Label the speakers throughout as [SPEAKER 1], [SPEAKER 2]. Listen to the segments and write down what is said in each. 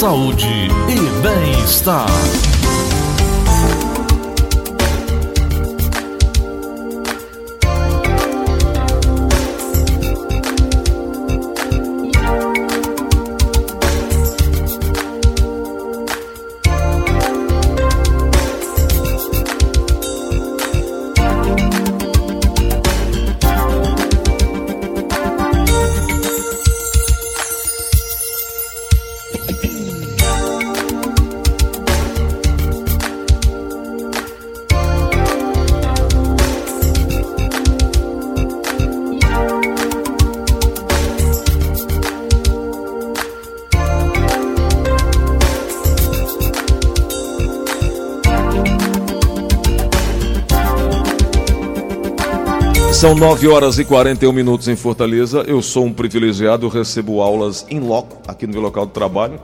[SPEAKER 1] saúde e bem-estar.
[SPEAKER 2] São 9 horas e 41 minutos em Fortaleza. Eu sou um privilegiado, recebo aulas em loco aqui no meu local de trabalho.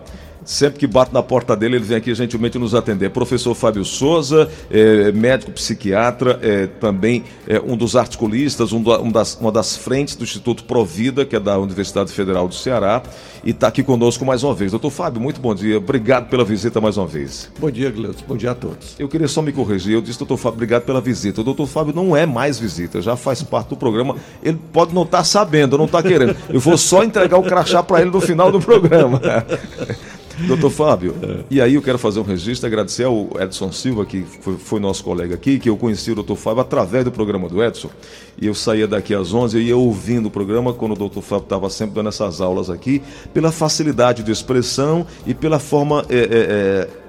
[SPEAKER 2] Sempre que bato na porta dele, ele vem aqui gentilmente nos atender. Professor Fábio Souza, é, médico psiquiatra, é, também é, um dos articulistas, um, um das, uma das frentes do Instituto Provida, que é da Universidade Federal do Ceará, e está aqui conosco mais uma vez. Doutor Fábio, muito bom dia. Obrigado pela visita mais uma vez.
[SPEAKER 3] Bom dia, Gleudson. Bom dia a todos.
[SPEAKER 2] Eu queria só me corrigir. Eu disse, doutor Fábio, obrigado pela visita. O doutor Fábio não é mais visita, já faz parte do programa. Ele pode não estar tá sabendo, não está querendo. Eu vou só entregar o crachá para ele no final do programa. Doutor Fábio, é. e aí eu quero fazer um registro, agradecer ao Edson Silva, que foi, foi, nosso colega aqui, que eu conheci o doutor Fábio através do programa do Edson, e eu saía daqui às 11 e ia ouvindo o programa quando o doutor Fábio estava sempre dando essas aulas aqui, pela facilidade de expressão e pela forma é, é,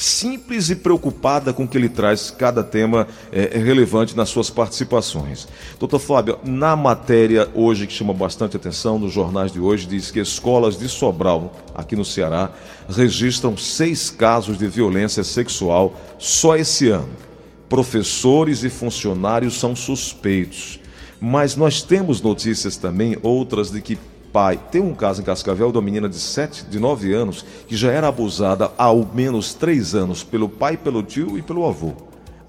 [SPEAKER 2] simples e preocupada com que ele traz cada tema é, relevante nas suas participações. Doutor Fábio, na matéria hoje que chama bastante atenção nos jornais de hoje, diz que escolas de Sobral, aqui no Ceará, registram seis casos de violência sexual só esse ano. Professores e funcionários são suspeitos. Mas nós temos notícias também, outras, de que pai. Tem um caso em Cascavel de uma menina de 7, de 9 anos, que já era abusada há ao menos 3 anos pelo pai, pelo tio e pelo avô.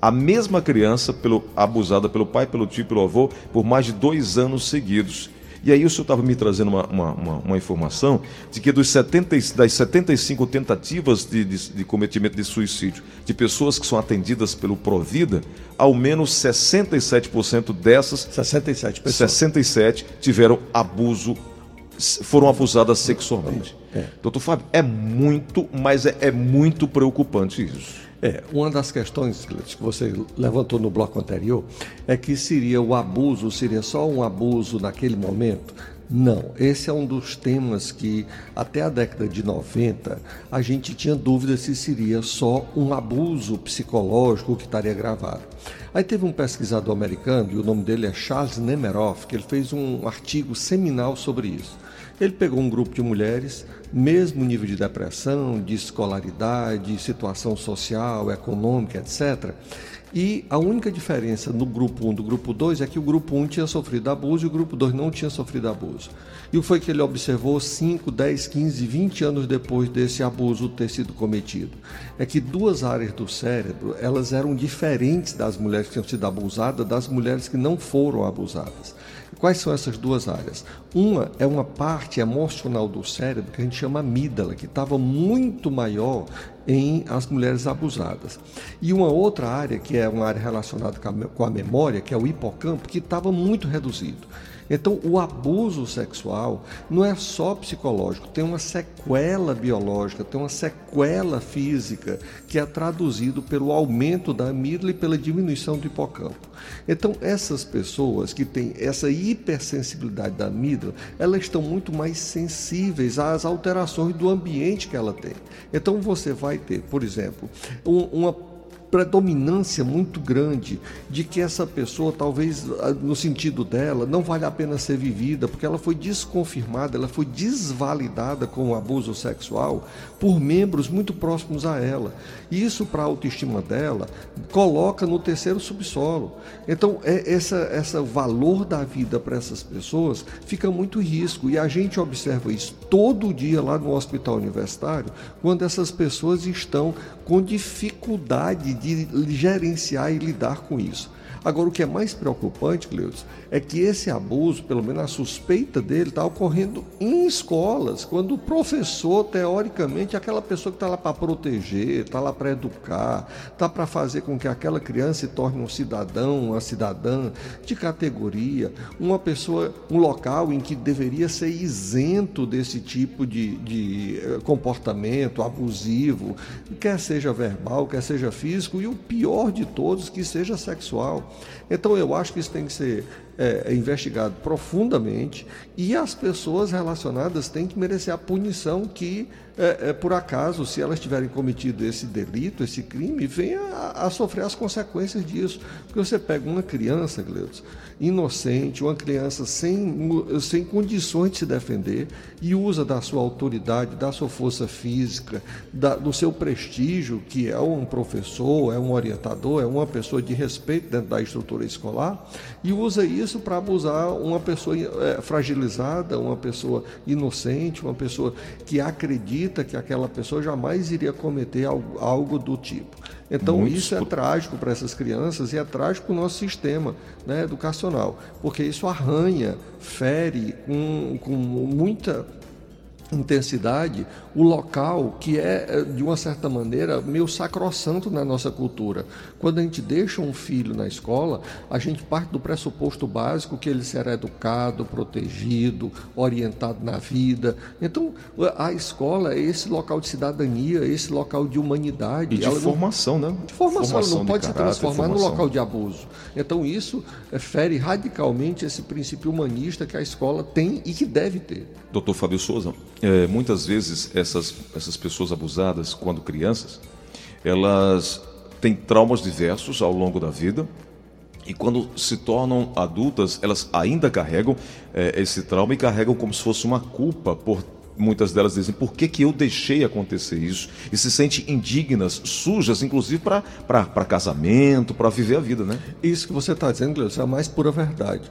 [SPEAKER 2] A mesma criança pelo, abusada pelo pai, pelo tio e pelo avô por mais de dois anos seguidos. E aí o senhor estava me trazendo uma, uma, uma, uma, informação de que dos 70, das 75 tentativas de, de, de, cometimento de suicídio de pessoas que são atendidas pelo Provida, ao menos 67% dessas
[SPEAKER 3] 67
[SPEAKER 2] pessoas. 67 tiveram abuso foram abusadas sexualmente. É. Doutor Fábio, é muito, mas é, é muito preocupante isso.
[SPEAKER 3] É, uma das questões que você levantou no bloco anterior é que seria o abuso, seria só um abuso naquele momento? Não, esse é um dos temas que até a década de 90 a gente tinha dúvida se seria só um abuso psicológico que estaria gravado. Aí teve um pesquisador americano, e o nome dele é Charles Nemeroff, que ele fez um artigo seminal sobre isso. Ele pegou um grupo de mulheres, mesmo nível de depressão, de escolaridade, situação social, econômica, etc. E a única diferença no grupo 1 do grupo 2 é que o grupo 1 tinha sofrido abuso e o grupo 2 não tinha sofrido abuso. E o foi que ele observou 5, 10, 15, 20 anos depois desse abuso ter sido cometido? É que duas áreas do cérebro, elas eram diferentes das mulheres que tinham sido abusadas das mulheres que não foram abusadas. Quais são essas duas áreas? Uma é uma parte emocional do cérebro que a gente chama amígdala, que estava muito maior em as mulheres abusadas. E uma outra área, que é uma área relacionada com a memória, que é o hipocampo, que estava muito reduzido. Então, o abuso sexual não é só psicológico, tem uma sequela biológica, tem uma sequela física que é traduzido pelo aumento da amígdala e pela diminuição do hipocampo. Então, essas pessoas que têm essa hipersensibilidade da amígdala, elas estão muito mais sensíveis às alterações do ambiente que ela tem. Então, você vai ter, por exemplo, uma predominância muito grande de que essa pessoa, talvez ah, no sentido dela, não vale a pena ser vivida, porque ela foi desconfirmada, ela foi desvalidada com o abuso sexual por membros muito próximos a ela. E isso, para a autoestima dela, coloca no terceiro subsolo. Então, é essa, essa valor da vida para essas pessoas fica muito risco. E a gente observa isso todo dia lá no hospital universitário, quando essas pessoas estão com dificuldade de gerenciar e lidar com isso. Agora, o que é mais preocupante, Cleudes, é que esse abuso, pelo menos a suspeita dele, está ocorrendo em escolas, quando o professor, teoricamente, é aquela pessoa que está lá para proteger, está lá para educar, está para fazer com que aquela criança se torne um cidadão, uma cidadã de categoria, uma pessoa, um local em que deveria ser isento desse tipo de, de eh, comportamento abusivo, quer seja verbal, quer seja físico, e o pior de todos, que seja sexual. Então eu acho que isso tem que ser é, é, investigado profundamente e as pessoas relacionadas têm que merecer a punição que, é, é, por acaso, se elas tiverem cometido esse delito, esse crime, venha a, a sofrer as consequências disso. Porque você pega uma criança, Gleudson, inocente, uma criança sem, sem condições de se defender e usa da sua autoridade, da sua força física, da, do seu prestígio, que é um professor, é um orientador, é uma pessoa de respeito dentro da estrutura escolar, e usa isso para abusar uma pessoa é, fragilizada, uma pessoa inocente, uma pessoa que acredita que aquela pessoa jamais iria cometer algo, algo do tipo. Então, Muito isso é trágico para essas crianças e é trágico para o nosso sistema né, educacional, porque isso arranha, fere com, com muita intensidade o local que é, é, de uma certa maneira, meio sacrossanto na nossa cultura. Quando a gente deixa um filho na escola, a gente parte do pressuposto básico que ele será educado, protegido, orientado na vida. Então, a escola é esse local de cidadania, esse local de humanidade.
[SPEAKER 2] E de formação,
[SPEAKER 3] não,
[SPEAKER 2] né?
[SPEAKER 3] De formação, formação não pode se transformar num local de abuso. Então, isso é, fere radicalmente esse princípio humanista que a escola tem e que deve ter.
[SPEAKER 2] Doutor Fábio Souza, é, muitas vezes essas, essas pessoas abusadas, quando crianças, elas têm traumas diversos ao longo da vida. E quando se tornam adultas, elas ainda carregam é, esse trauma e carregam como se fosse uma culpa por muitas delas dizem por que, que eu deixei acontecer isso e se sentem indignas, sujas, inclusive para casamento, para viver a vida, né?
[SPEAKER 3] Isso que você está dizendo, Cleusa, é a mais pura verdade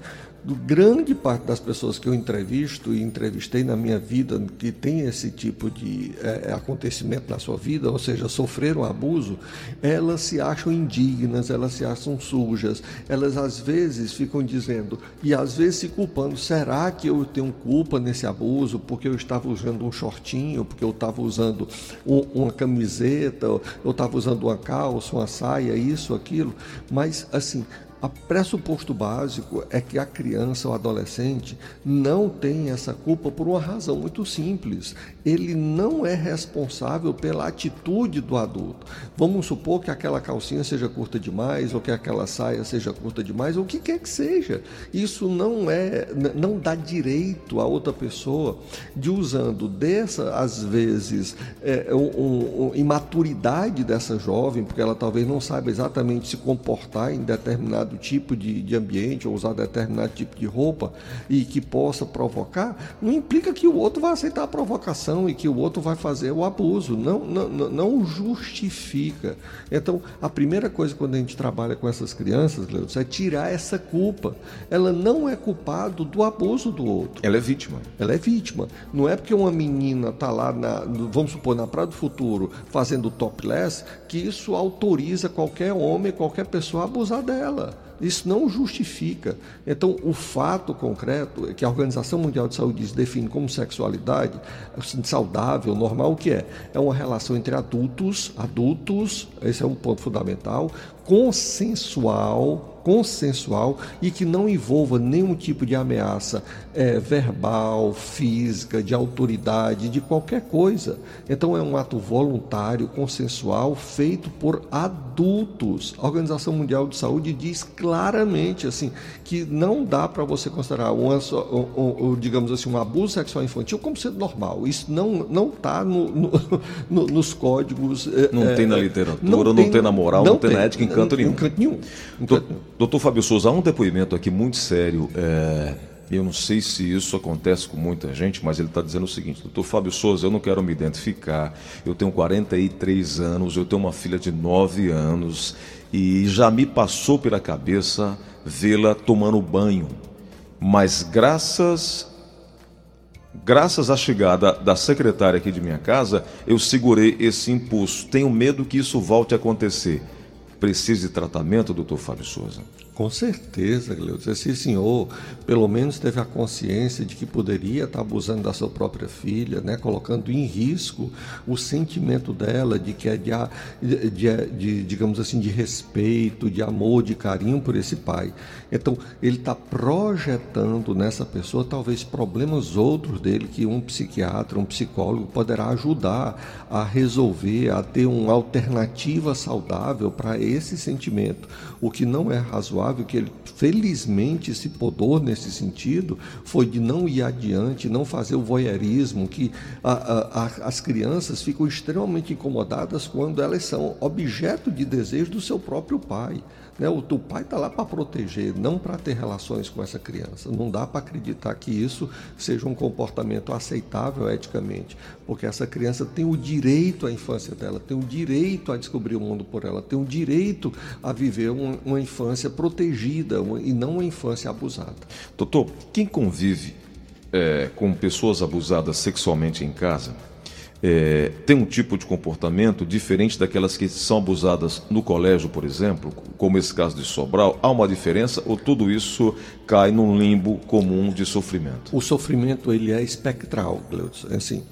[SPEAKER 3] do grande parte das pessoas que eu entrevisto e entrevistei na minha vida que tem esse tipo de é, acontecimento na sua vida, ou seja, sofreram abuso, elas se acham indignas, elas se acham sujas, elas às vezes ficam dizendo e às vezes se culpando: será que eu tenho culpa nesse abuso porque eu estava usando um shortinho, porque eu estava usando um, uma camiseta, eu estava usando uma calça, uma saia, isso, aquilo? Mas assim o pressuposto básico é que a criança ou adolescente não tem essa culpa por uma razão muito simples. Ele não é responsável pela atitude do adulto. Vamos supor que aquela calcinha seja curta demais, ou que aquela saia seja curta demais, ou o que quer que seja. Isso não é, não dá direito a outra pessoa de usando dessa, às vezes, é, um, um, imaturidade dessa jovem, porque ela talvez não saiba exatamente se comportar em determinado determinado tipo de, de ambiente ou usar determinado tipo de roupa e que possa provocar, não implica que o outro vai aceitar a provocação e que o outro vai fazer o abuso. Não, não, não justifica. Então, a primeira coisa quando a gente trabalha com essas crianças, Leandro, é tirar essa culpa. Ela não é culpada do abuso do outro.
[SPEAKER 2] Ela é vítima.
[SPEAKER 3] Ela é vítima. Não é porque uma menina está lá, na, vamos supor, na Praia do Futuro, fazendo topless, que isso autoriza qualquer homem, qualquer pessoa a abusar dela. Isso não justifica. Então, o fato concreto é que a Organização Mundial de Saúde define como sexualidade assim, saudável, normal, o que é? É uma relação entre adultos, adultos, esse é um ponto fundamental, consensual, consensual e que não envolva nenhum tipo de ameaça é, verbal, física, de autoridade, de qualquer coisa. Então é um ato voluntário, consensual, feito por adultos. A Organização Mundial de Saúde diz claramente assim que não dá para você considerar um, um, um, digamos assim, um abuso sexual infantil como sendo normal. Isso não não está no, no, no, nos códigos.
[SPEAKER 2] É, não é, tem na literatura, não, não tem, tem, na moral, não, não tem, tem na ética em canto nenhum. Em
[SPEAKER 3] canto nenhum.
[SPEAKER 2] Em canto nenhum. Doutor Fábio Souza, há um depoimento aqui muito sério. É, eu não sei se isso acontece com muita gente, mas ele está dizendo o seguinte: Doutor Fábio Souza, eu não quero me identificar. Eu tenho 43 anos, eu tenho uma filha de 9 anos e já me passou pela cabeça vê-la tomando banho. Mas graças Graças à chegada da secretária aqui de minha casa, eu segurei esse impulso. Tenho medo que isso volte a acontecer. Precisa de tratamento, doutor Fábio Souza?
[SPEAKER 3] Com certeza, Gleudes. Esse senhor, pelo menos, teve a consciência de que poderia estar abusando da sua própria filha, né? colocando em risco o sentimento dela de que é de, de, de digamos assim, de respeito, de amor, de carinho por esse pai. Então, ele está projetando nessa pessoa talvez problemas outros dele que um psiquiatra, um psicólogo poderá ajudar a resolver, a ter uma alternativa saudável para esse sentimento. O que não é razoável que ele felizmente se podou nesse sentido foi de não ir adiante, não fazer o voyeurismo, que a, a, a, as crianças ficam extremamente incomodadas quando elas são objeto de desejo do seu próprio pai. Né? O teu pai está lá para proteger, não para ter relações com essa criança. Não dá para acreditar que isso seja um comportamento aceitável eticamente, porque essa criança tem o direito à infância dela, tem o direito a descobrir o mundo por ela, tem o direito a viver uma, uma infância protegida uma, e não uma infância abusada.
[SPEAKER 2] Doutor, quem convive é, com pessoas abusadas sexualmente em casa é, tem um tipo de comportamento diferente daquelas que são abusadas no colégio, por exemplo, como esse caso de Sobral? Há uma diferença ou tudo isso cai num limbo comum de sofrimento?
[SPEAKER 3] O sofrimento ele é espectral, Gleudson. É assim,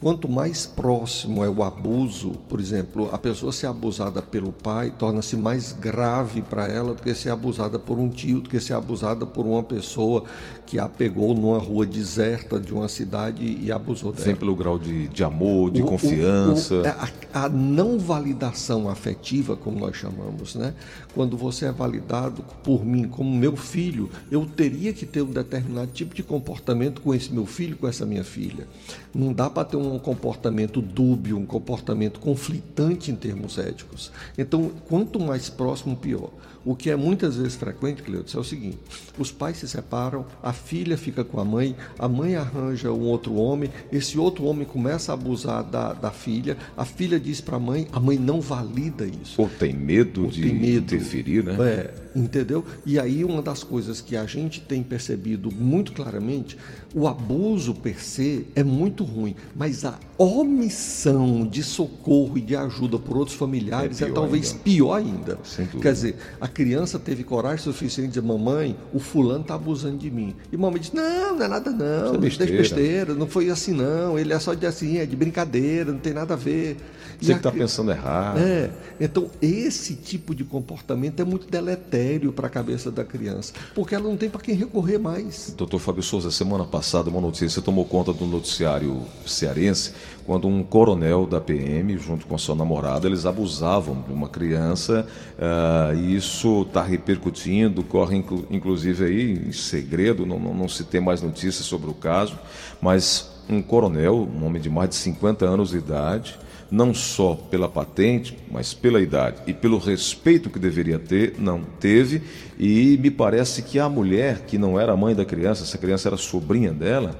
[SPEAKER 3] Quanto mais próximo é o abuso, por exemplo, a pessoa ser abusada pelo pai torna-se mais grave para ela do que ser abusada por um tio, do que ser abusada por uma pessoa que a pegou numa rua deserta de uma cidade e abusou dela.
[SPEAKER 2] Vem pelo grau de, de amor, de o, confiança. O, o,
[SPEAKER 3] é, a, a, não validação afetiva, como nós chamamos, né? Quando você é validado por mim como meu filho, eu teria que ter um determinado tipo de comportamento com esse meu filho, com essa minha filha. Não dá para ter um comportamento dúbio, um comportamento conflitante em termos éticos. Então, quanto mais próximo, pior. O que é muitas vezes frequente, Cleudes, é o seguinte: os pais se separam, a filha fica com a mãe, a mãe arranja um outro homem, esse outro homem começa a abusar da, da filha, a filha diz para a mãe, a mãe não valida isso.
[SPEAKER 2] Ou tem medo Ou de tem medo. interferir, né?
[SPEAKER 3] É, entendeu? E aí uma das coisas que a gente tem percebido muito claramente, o abuso per se é muito ruim, mas a omissão de socorro e de ajuda por outros familiares é, é talvez ainda. pior ainda. Quer dizer, a criança teve coragem suficiente de dizer, mamãe, o fulano está abusando de mim. E mamãe disse, não, não é nada não, é besteira. besteira, não foi assim não, ele é só de assim, é de brincadeira, não tem nada a ver.
[SPEAKER 2] Você que está pensando errado.
[SPEAKER 3] É, então esse tipo de comportamento é muito deletério para a cabeça da criança, porque ela não tem para quem recorrer mais.
[SPEAKER 2] Doutor Fábio Souza, semana passada uma notícia tomou conta do noticiário cearense, quando um coronel da PM, junto com a sua namorada, eles abusavam de uma criança, uh, e isso está repercutindo, corre inclu inclusive aí em segredo, não, não, não se tem mais notícias sobre o caso, mas um coronel, um homem de mais de 50 anos de idade, não só pela patente, mas pela idade e pelo respeito que deveria ter, não teve. E me parece que a mulher, que não era mãe da criança, essa criança era sobrinha dela,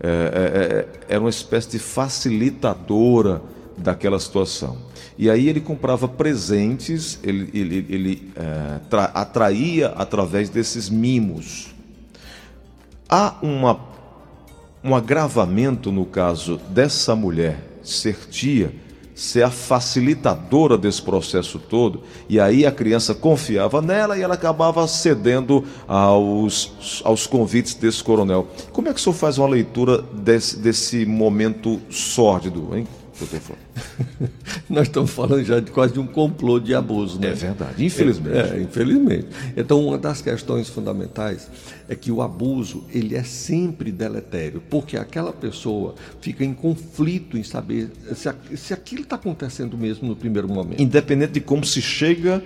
[SPEAKER 2] é, é, é era uma espécie de facilitadora daquela situação. E aí ele comprava presentes, ele, ele, ele é, atraía através desses mimos. Há uma, um agravamento no caso dessa mulher ser tia ser a facilitadora desse processo todo, e aí a criança confiava nela e ela acabava cedendo aos, aos convites desse coronel. Como é que o senhor faz uma leitura desse, desse momento sórdido, hein?
[SPEAKER 3] Nós estamos falando já de quase um complô de abuso, né?
[SPEAKER 2] É verdade, infelizmente.
[SPEAKER 3] É, é, infelizmente. Então, uma das questões fundamentais é que o abuso ele é sempre deletério, porque aquela pessoa fica em conflito em saber se, se aquilo está acontecendo mesmo no primeiro momento.
[SPEAKER 2] Independente de como se chega,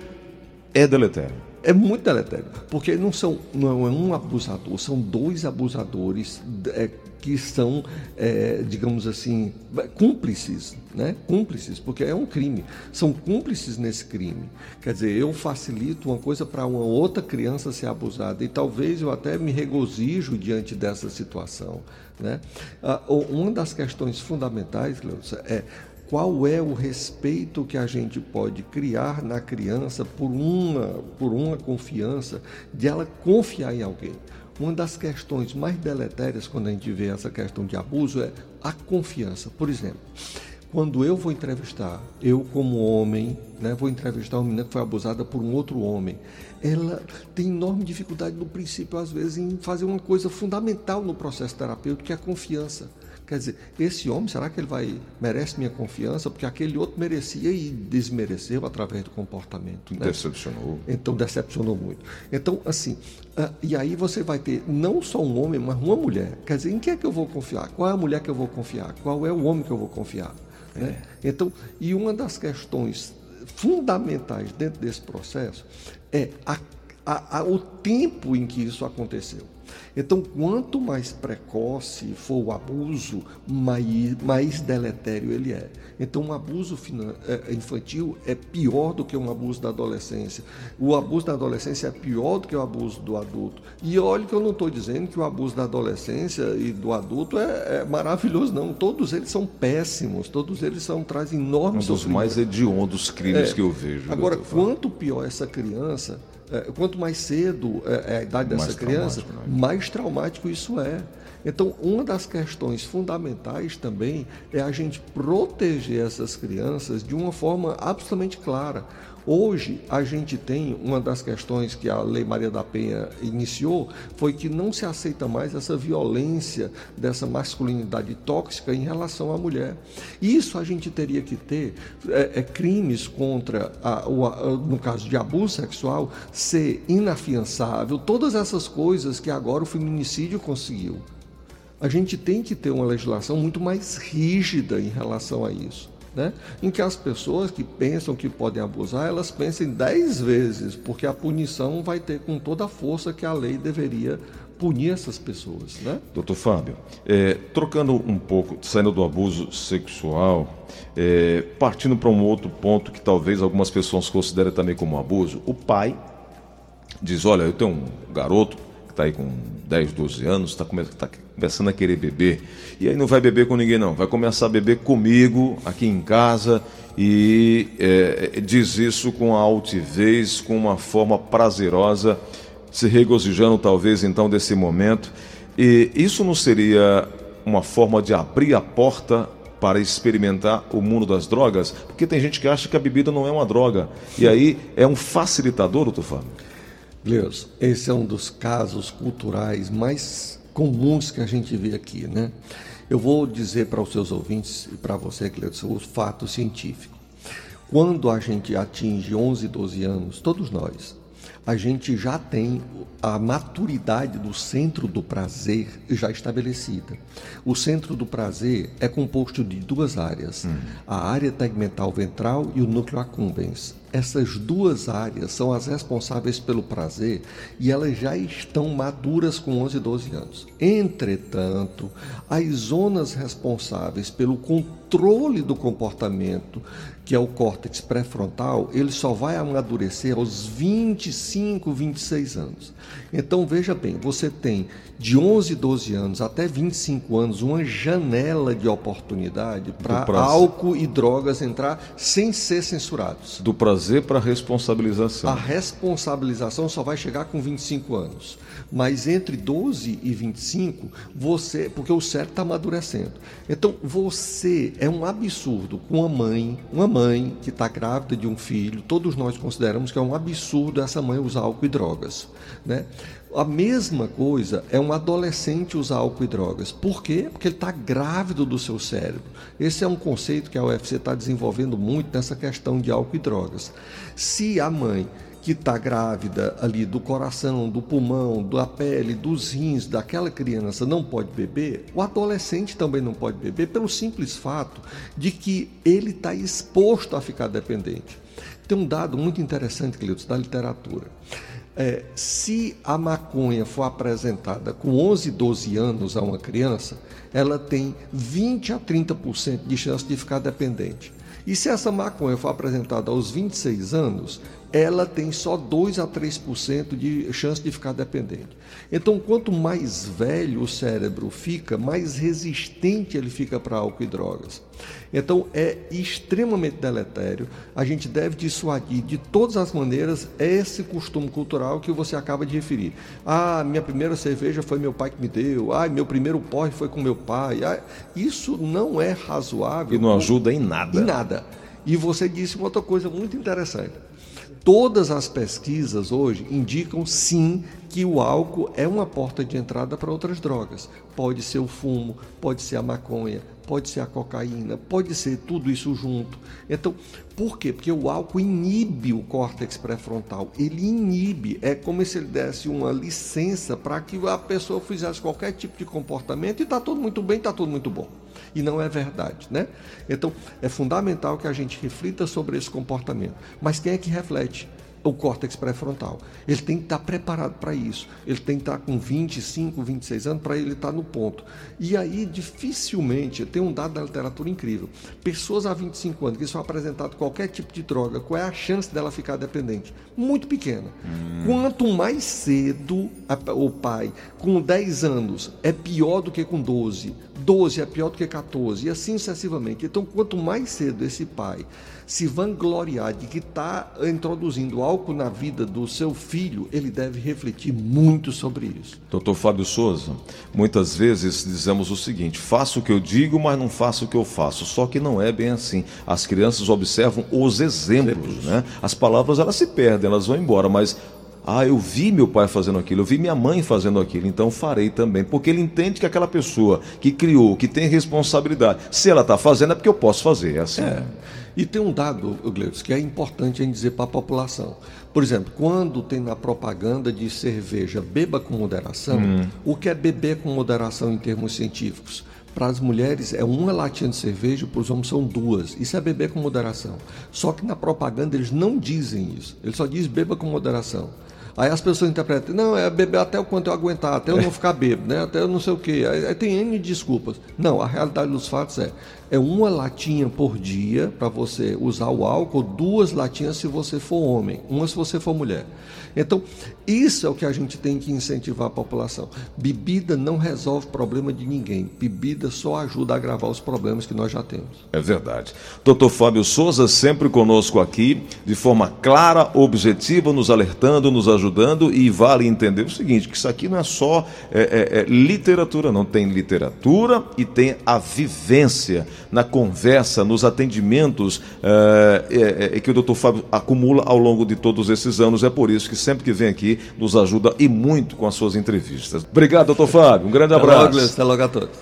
[SPEAKER 2] é deletério.
[SPEAKER 3] É muito deletério, porque não são não é um abusador, são dois abusadores é, que são, é, digamos assim, cúmplices, né? Cúmplices, porque é um crime. São cúmplices nesse crime. Quer dizer, eu facilito uma coisa para uma outra criança ser abusada e talvez eu até me regozijo diante dessa situação, né? Ah, uma das questões fundamentais, Cleusa, é qual é o respeito que a gente pode criar na criança por uma, por uma confiança de ela confiar em alguém. Uma das questões mais deletérias quando a gente vê essa questão de abuso é a confiança. Por exemplo, quando eu vou entrevistar, eu como homem, né, vou entrevistar uma menina que foi abusada por um outro homem, ela tem enorme dificuldade no princípio, às vezes, em fazer uma coisa fundamental no processo terapêutico, que é a confiança. Quer dizer, esse homem, será que ele vai merece minha confiança? Porque aquele outro merecia e desmereceu através do comportamento. Né?
[SPEAKER 2] Decepcionou.
[SPEAKER 3] Então, decepcionou muito. Então, assim, uh, e aí você vai ter não só um homem, mas uma mulher. Quer dizer, em quem é que eu vou confiar? Qual é a mulher que eu vou confiar? Qual é o homem que eu vou confiar? É. Né? Então, e uma das questões fundamentais dentro desse processo é a, a, a, o tempo em que isso aconteceu. Então, quanto mais precoce for o abuso, mais, mais deletério ele é. Então, um abuso é, infantil é pior do que um abuso da adolescência. O abuso da adolescência é pior do que o abuso do adulto. E olha que eu não estou dizendo que o abuso da adolescência e do adulto é, é maravilhoso, não. Todos eles são péssimos, todos eles são, trazem enormes
[SPEAKER 2] Um dos mais hediondos crimes é. que eu vejo.
[SPEAKER 3] Agora, quanto pior essa criança, quanto mais cedo é, é a idade dessa mais criança, né? mais traumático isso é. Então, uma das questões fundamentais também é a gente proteger essas crianças de uma forma absolutamente clara. Hoje, a gente tem uma das questões que a Lei Maria da Penha iniciou foi que não se aceita mais essa violência dessa masculinidade tóxica em relação à mulher. Isso a gente teria que ter é, é, crimes contra, a, o, a, no caso de abuso sexual, ser inafiançável, todas essas coisas que agora o feminicídio conseguiu. A gente tem que ter uma legislação muito mais rígida em relação a isso né? em que as pessoas que pensam que podem abusar, elas pensem dez vezes, porque a punição vai ter com toda a força que a lei deveria punir essas pessoas. Né?
[SPEAKER 2] Doutor Fábio, é, trocando um pouco, saindo do abuso sexual, é, partindo para um outro ponto que talvez algumas pessoas considerem também como abuso, o pai diz, olha, eu tenho um garoto que está aí com 10, 12 anos, está tá começando a querer beber. E aí não vai beber com ninguém, não. Vai começar a beber comigo, aqui em casa, e é, diz isso com altivez, com uma forma prazerosa, se regozijando talvez então desse momento. E isso não seria uma forma de abrir a porta para experimentar o mundo das drogas? Porque tem gente que acha que a bebida não é uma droga. E aí é um facilitador, doutor Fábio?
[SPEAKER 3] Gleus, esse é um dos casos culturais mais comuns que a gente vê aqui, né? Eu vou dizer para os seus ouvintes e para você, Gleus, o fato científico. Quando a gente atinge 11, 12 anos, todos nós, a gente já tem a maturidade do centro do prazer já estabelecida. O centro do prazer é composto de duas áreas: hum. a área tegmental ventral e o núcleo accumbens. Essas duas áreas são as responsáveis pelo prazer e elas já estão maduras com 11 e 12 anos. Entretanto, as zonas responsáveis pelo controle do comportamento, que é o córtex pré-frontal, ele só vai amadurecer aos 25, 26 anos. Então veja bem, você tem de 11, 12 anos até 25 anos uma janela de oportunidade para álcool e drogas entrar sem ser censurados.
[SPEAKER 2] Do prazer para a responsabilização.
[SPEAKER 3] A responsabilização só vai chegar com 25 anos. Mas entre 12 e 25, você, porque o cérebro está amadurecendo. Então você é um absurdo com uma mãe, uma mãe que está grávida de um filho, todos nós consideramos que é um absurdo essa mãe usar álcool e drogas, né? A mesma coisa é um adolescente usar álcool e drogas. Por quê? Porque ele está grávido do seu cérebro. Esse é um conceito que a UFC está desenvolvendo muito nessa questão de álcool e drogas. Se a mãe que está grávida ali do coração, do pulmão, da pele, dos rins daquela criança não pode beber, o adolescente também não pode beber pelo simples fato de que ele está exposto a ficar dependente. Tem um dado muito interessante, Cleiton, da literatura. É, se a maconha for apresentada com 11, 12 anos a uma criança, ela tem 20 a 30% de chance de ficar dependente. E se essa maconha for apresentada aos 26 anos, ela tem só 2 a 3% de chance de ficar dependente. Então, quanto mais velho o cérebro fica, mais resistente ele fica para álcool e drogas. Então, é extremamente deletério. A gente deve dissuadir de todas as maneiras esse costume cultural que você acaba de referir. Ah, minha primeira cerveja foi meu pai que me deu. Ah, meu primeiro porre foi com meu pai. Ah, isso não é razoável.
[SPEAKER 2] E não ajuda em nada.
[SPEAKER 3] Em nada. E você disse uma outra coisa muito interessante. Todas as pesquisas hoje indicam sim que o álcool é uma porta de entrada para outras drogas. Pode ser o fumo, pode ser a maconha, pode ser a cocaína, pode ser tudo isso junto. Então, por quê? Porque o álcool inibe o córtex pré-frontal. Ele inibe, é como se ele desse uma licença para que a pessoa fizesse qualquer tipo de comportamento e está tudo muito bem, está tudo muito bom e não é verdade, né? Então, é fundamental que a gente reflita sobre esse comportamento. Mas quem é que reflete? O córtex pré-frontal. Ele tem que estar preparado para isso. Ele tem que estar com 25, 26 anos para ele estar no ponto. E aí, dificilmente, tem um dado da literatura incrível. Pessoas a 25 anos que são apresentadas qualquer tipo de droga, qual é a chance dela ficar dependente? Muito pequena. Hum. Quanto mais cedo a, o pai, com 10 anos, é pior do que com 12. 12 é pior do que 14, e assim sucessivamente. Então, quanto mais cedo esse pai se vangloriar de que está introduzindo álcool na vida do seu filho, ele deve refletir muito sobre isso.
[SPEAKER 2] Doutor Fábio Souza, muitas vezes dizemos o seguinte: faço o que eu digo, mas não faço o que eu faço. Só que não é bem assim. As crianças observam os exemplos, exemplos. né? As palavras elas se perdem, elas vão embora, mas ah, eu vi meu pai fazendo aquilo, eu vi minha mãe fazendo aquilo, então farei também. Porque ele entende que aquela pessoa que criou, que tem responsabilidade, se ela está fazendo é porque eu posso fazer. É assim. É.
[SPEAKER 3] E tem um dado, Gleus, que é importante em dizer para a população. Por exemplo, quando tem na propaganda de cerveja beba com moderação, hum. o que é beber com moderação em termos científicos? Para as mulheres é uma latinha de cerveja, para os homens são duas. Isso é beber com moderação. Só que na propaganda eles não dizem isso. Eles só dizem beba com moderação. Aí as pessoas interpretam, não, é beber até o quanto eu aguentar, até eu não ficar bêbado, né? até eu não sei o quê. Aí, aí tem N desculpas. Não, a realidade dos fatos é, é uma latinha por dia para você usar o álcool, duas latinhas se você for homem, uma se você for mulher. Então, isso é o que a gente tem que incentivar a população. Bebida não resolve problema de ninguém. Bebida só ajuda a agravar os problemas que nós já temos.
[SPEAKER 2] É verdade. Doutor Fábio Souza, sempre conosco aqui, de forma clara, objetiva, nos alertando, nos ajudando e vale entender o seguinte, que isso aqui não é só é, é, é literatura, não. Tem literatura e tem a vivência na conversa, nos atendimentos é, é, é, que o doutor Fábio acumula ao longo de todos esses anos. É por isso que sempre que vem aqui nos ajuda e muito com as suas entrevistas. Obrigado, doutor Fábio. Um grande abraço.
[SPEAKER 3] Até logo, até logo a todos.